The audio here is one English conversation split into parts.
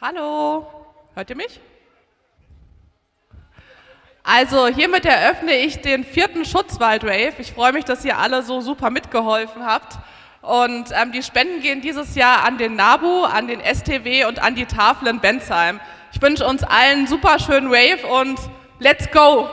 Hallo, hört ihr mich? Also hiermit eröffne ich den vierten Schutzwald-Rave. Ich freue mich, dass ihr alle so super mitgeholfen habt. Und ähm, die Spenden gehen dieses Jahr an den NABU, an den STW und an die Tafel in Bensheim. Ich wünsche uns allen einen super schönen Rave und let's go!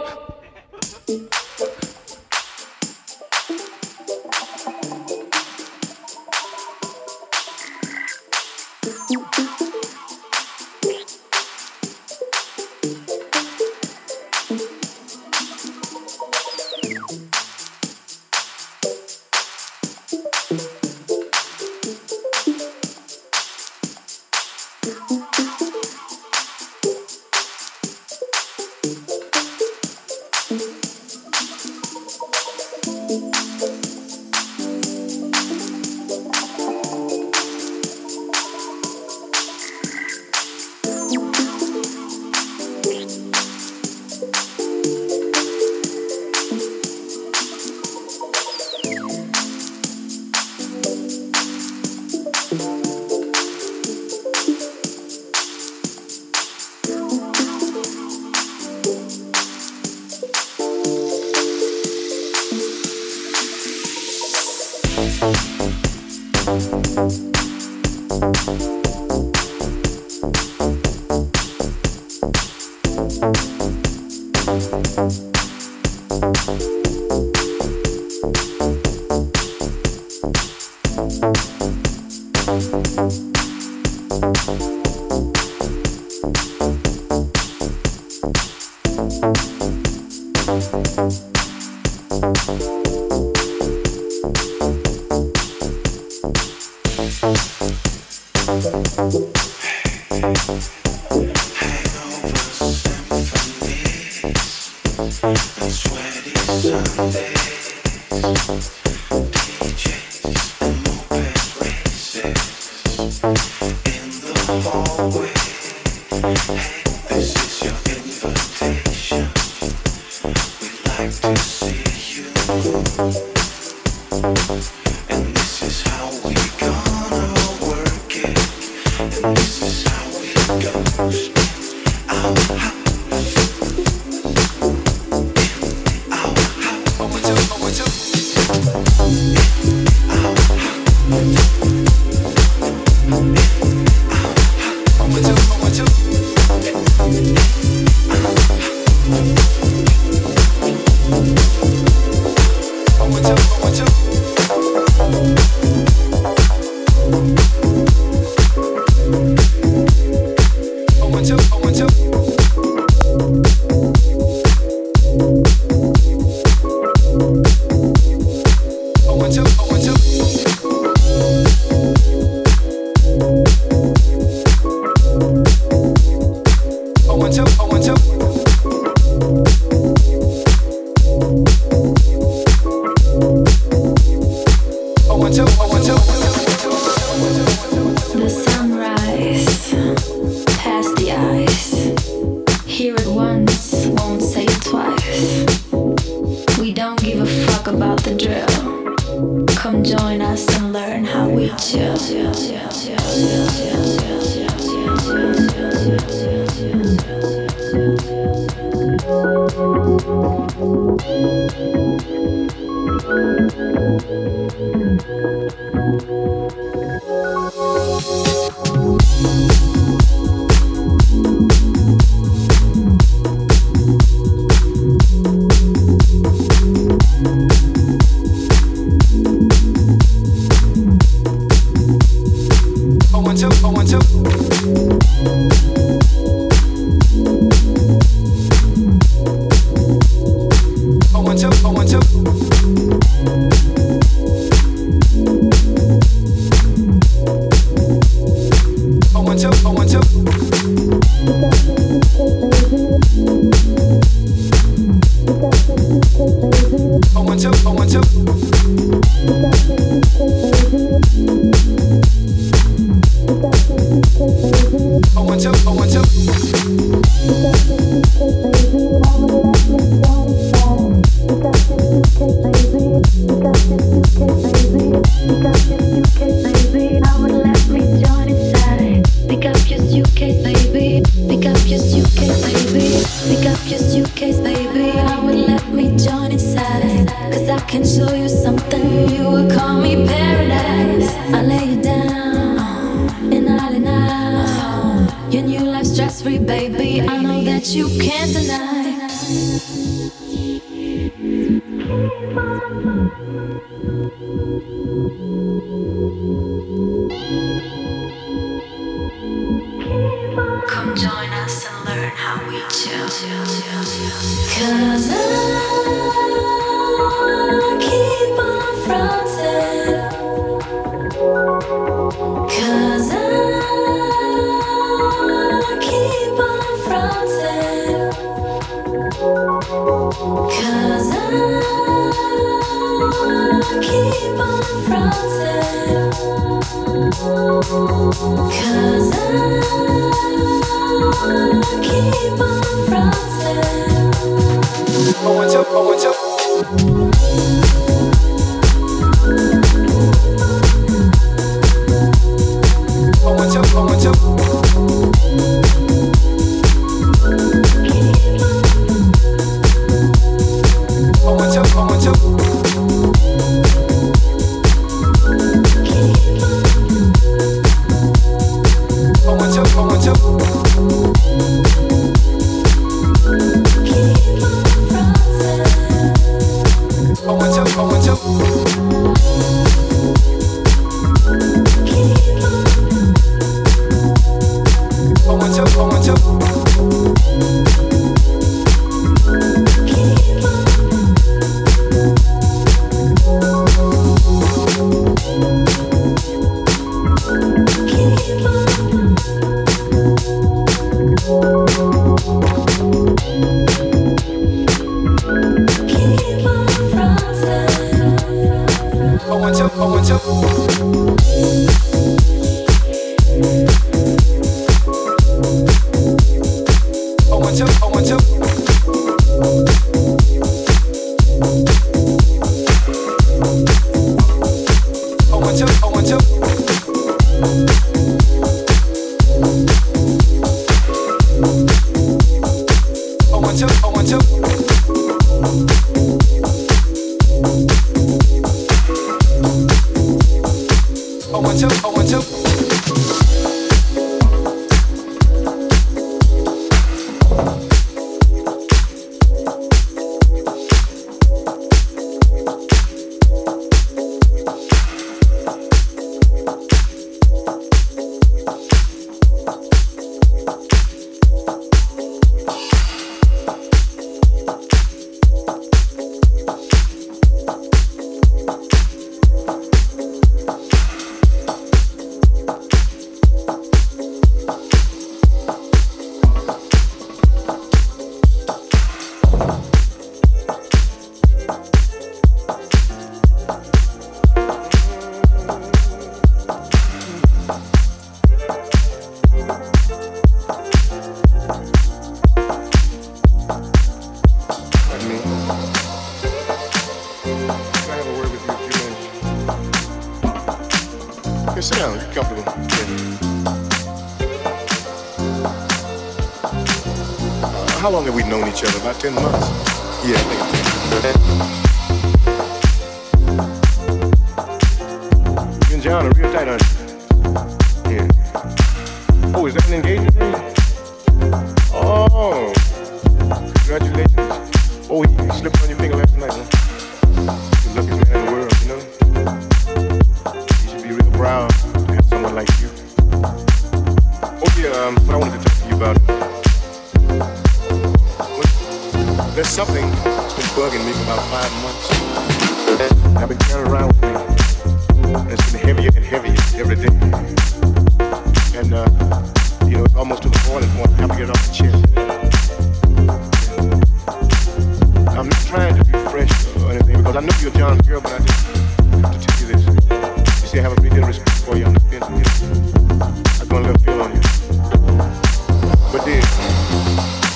Oh, what's up? Oh, what's up?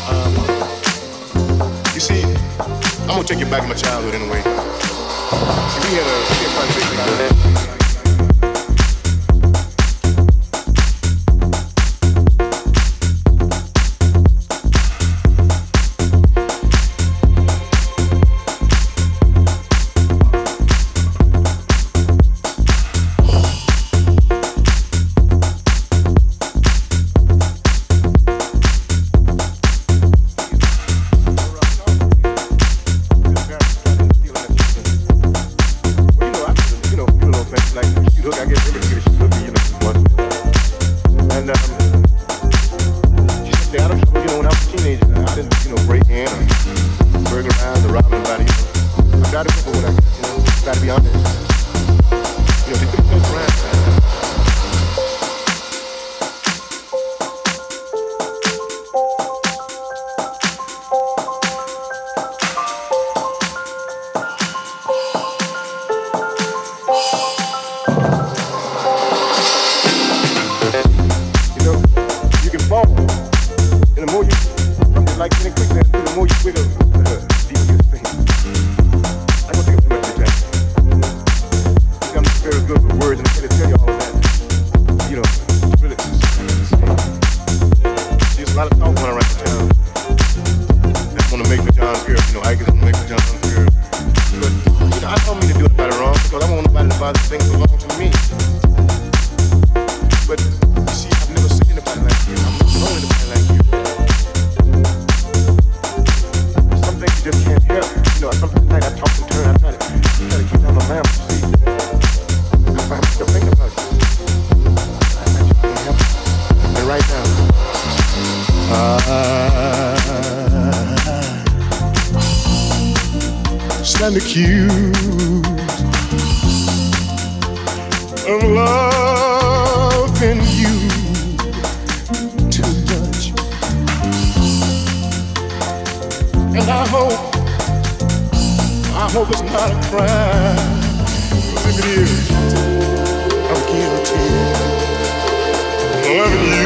Um, you see, I'm gonna take you back in my childhood anyway. See, we had a, we had quite and accused of loving you too much. And I hope, I hope it's not a crime. If it is, I'm guilty. Loving you.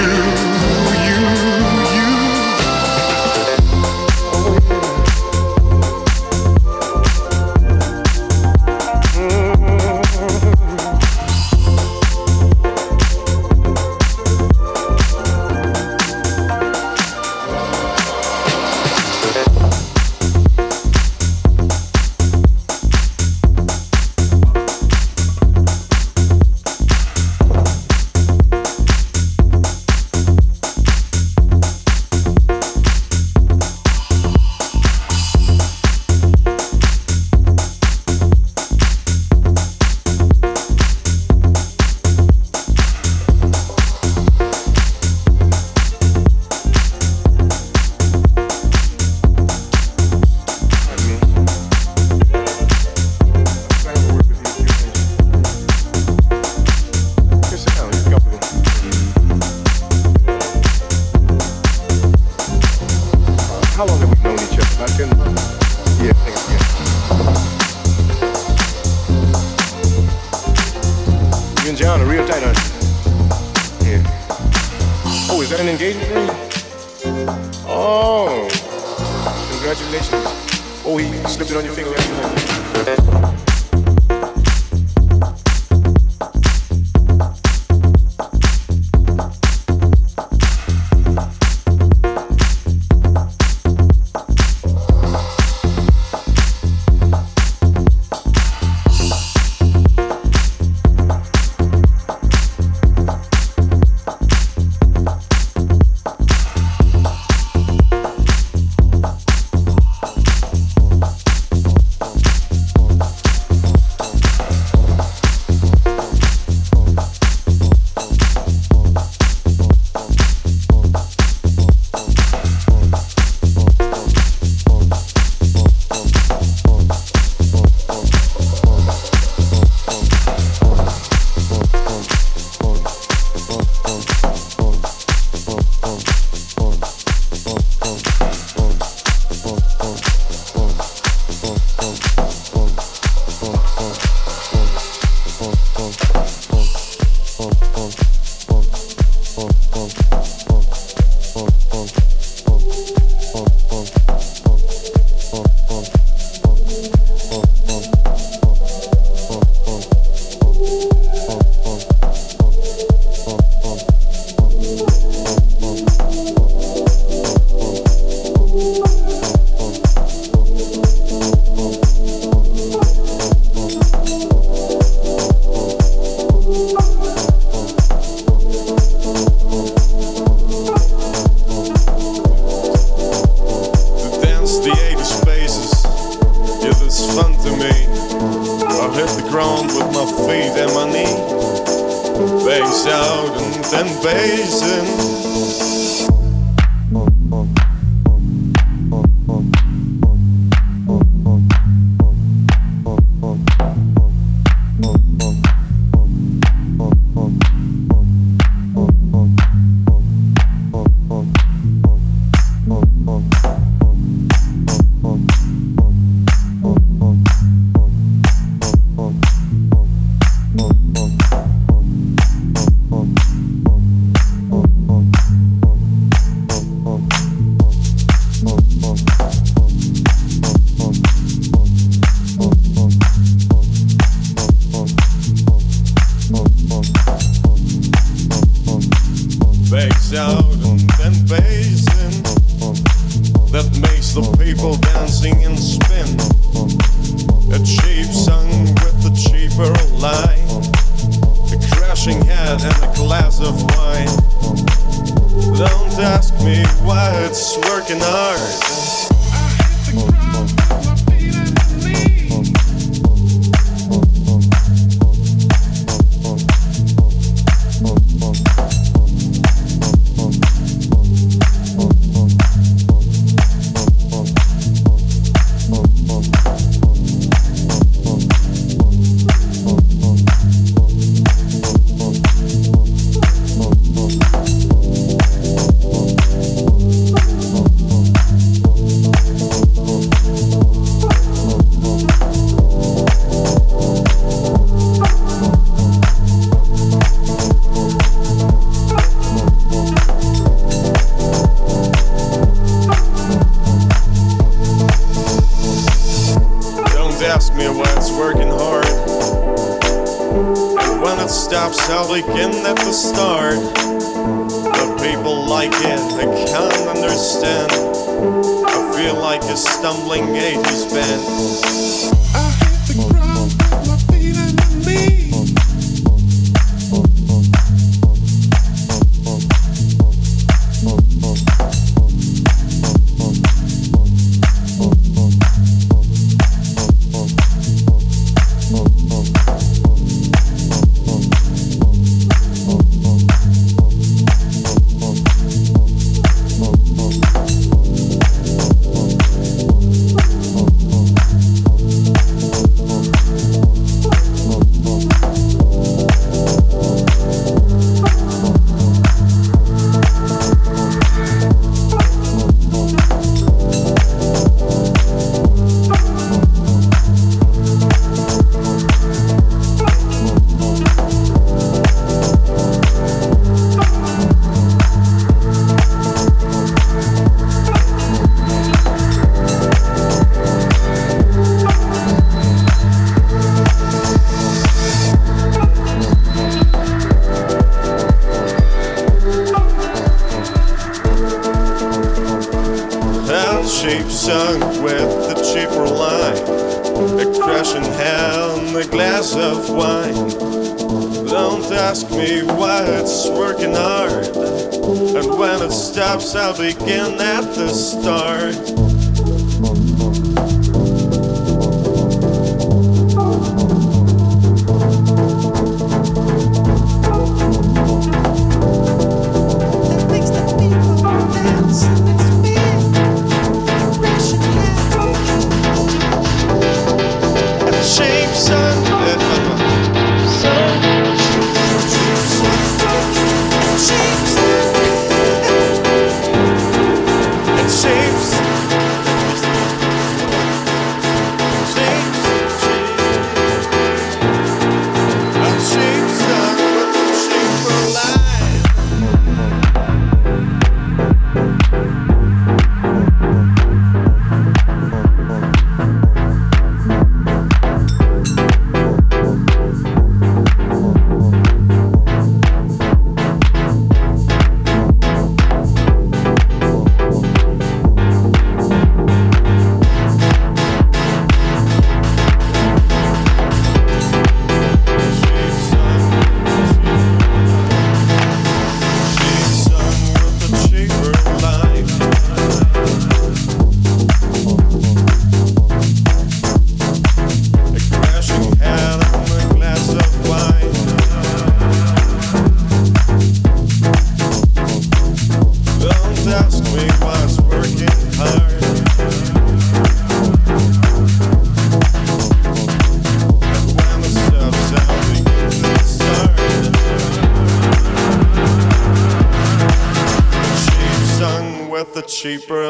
cheaper.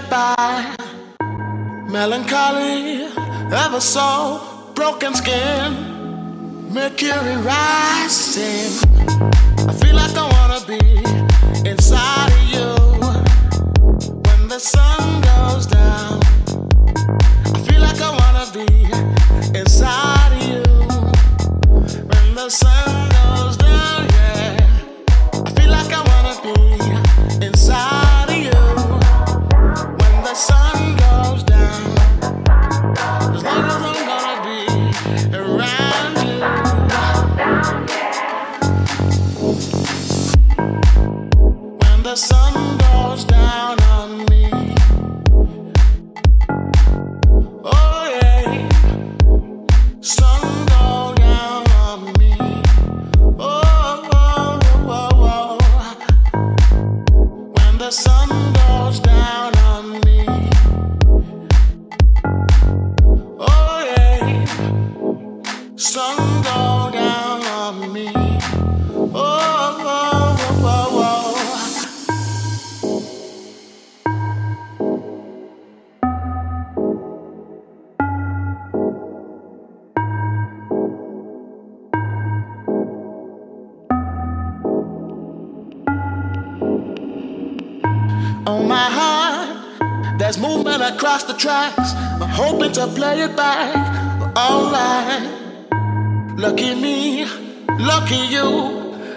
get by. Melancholy, ever so broken skin, mercury rising.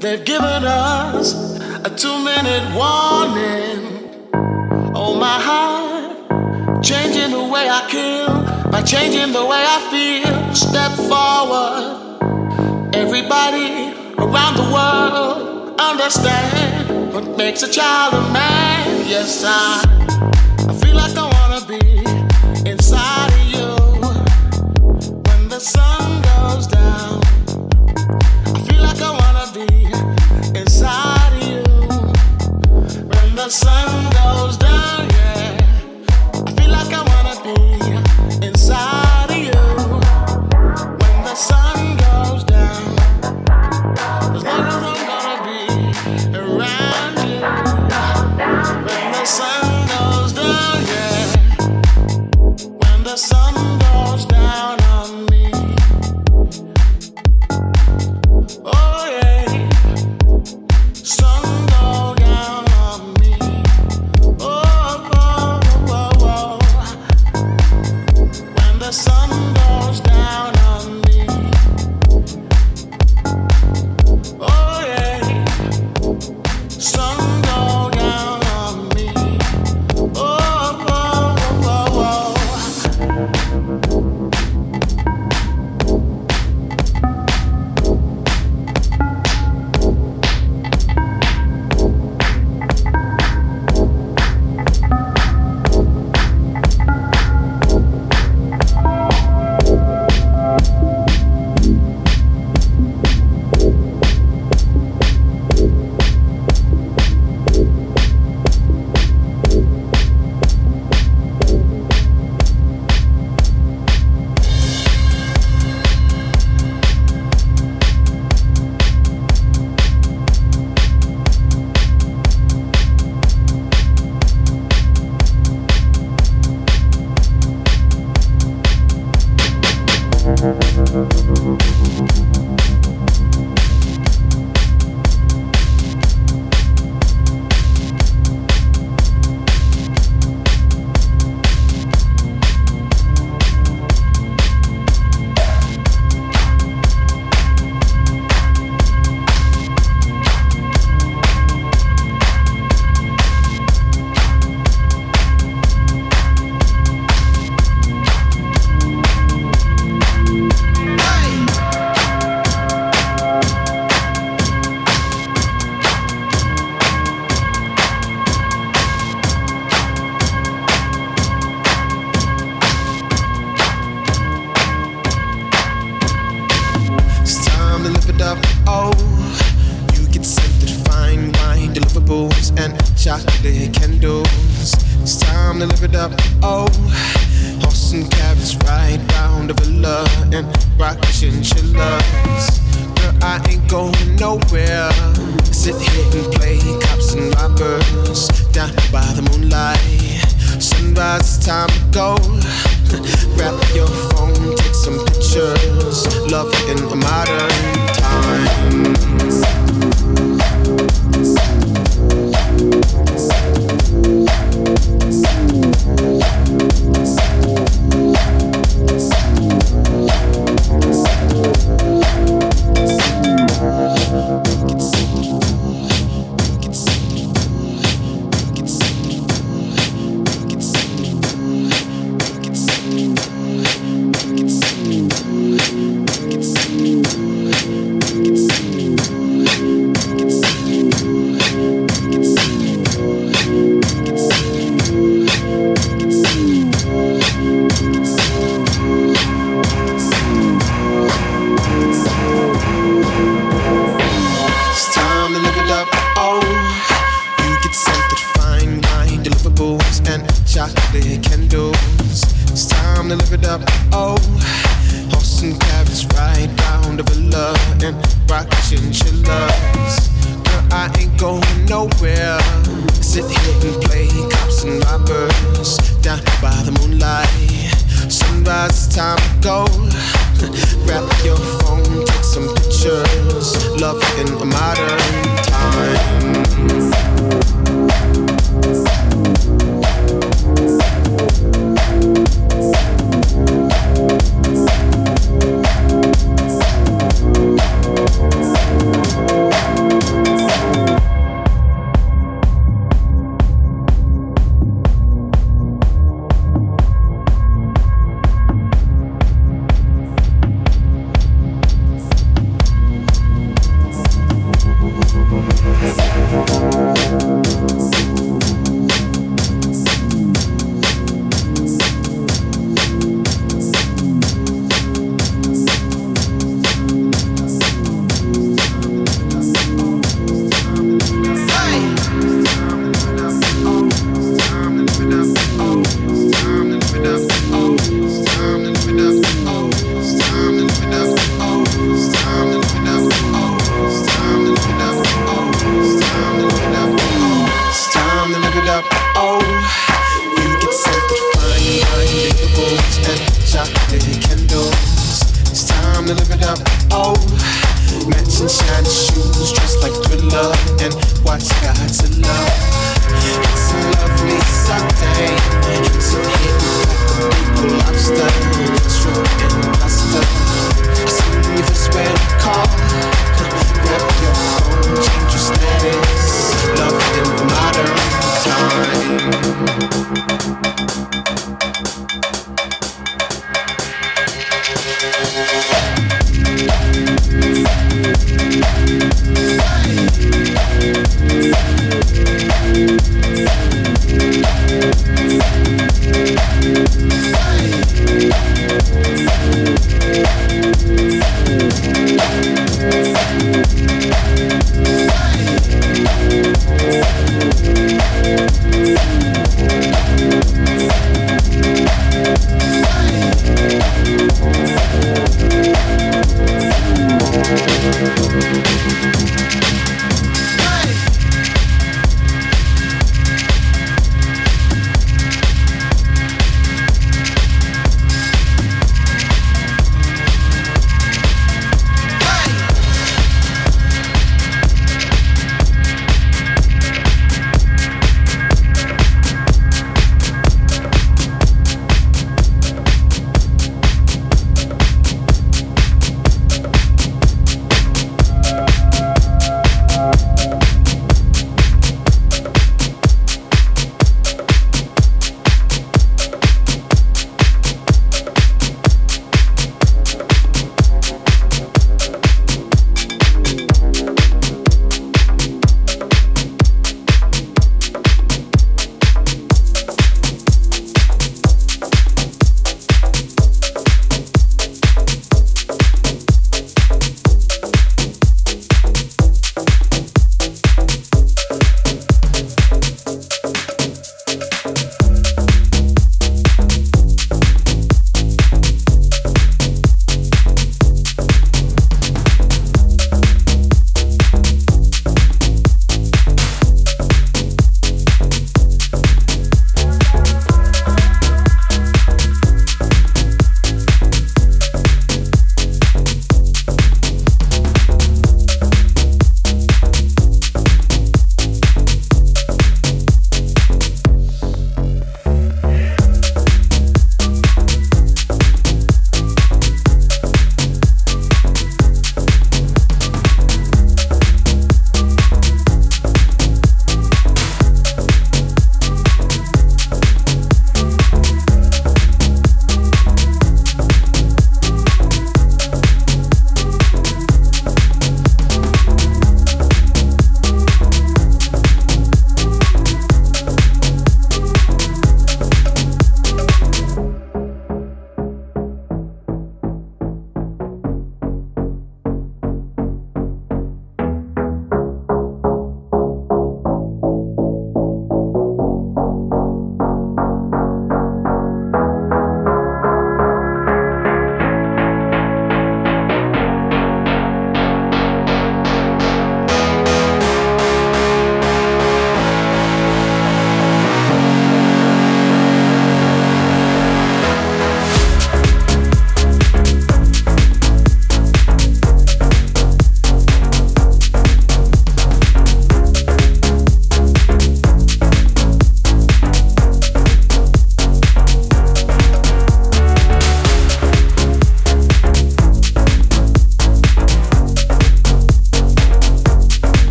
They've given us a two minute warning. Oh, my heart, changing the way I kill by changing the way I feel. Step forward. Everybody around the world understand what makes a child a man. Yes, I, I feel like sun. Grab your phone, take some pictures. Love in a modern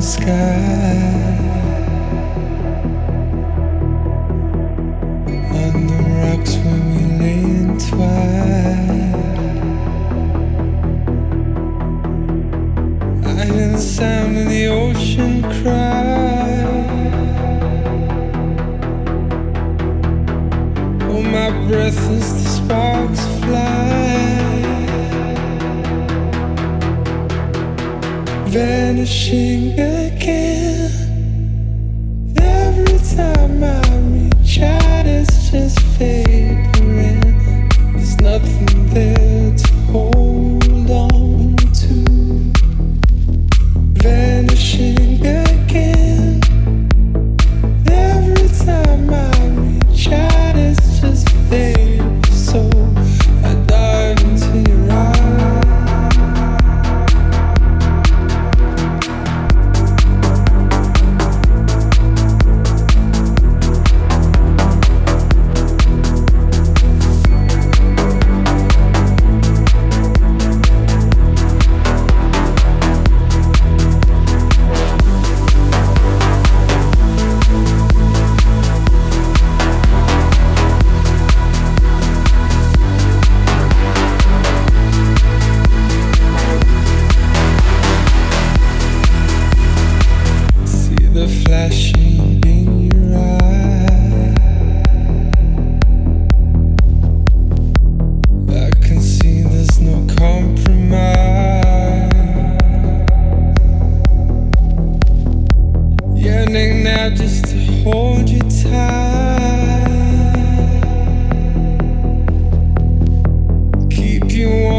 sky.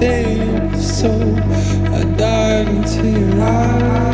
everything. So I dive into your eyes.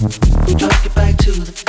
We drag it back to the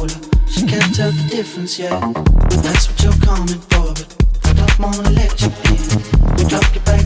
She can't tell the difference yet That's what you're coming for But I don't wanna let you in. Drop your back.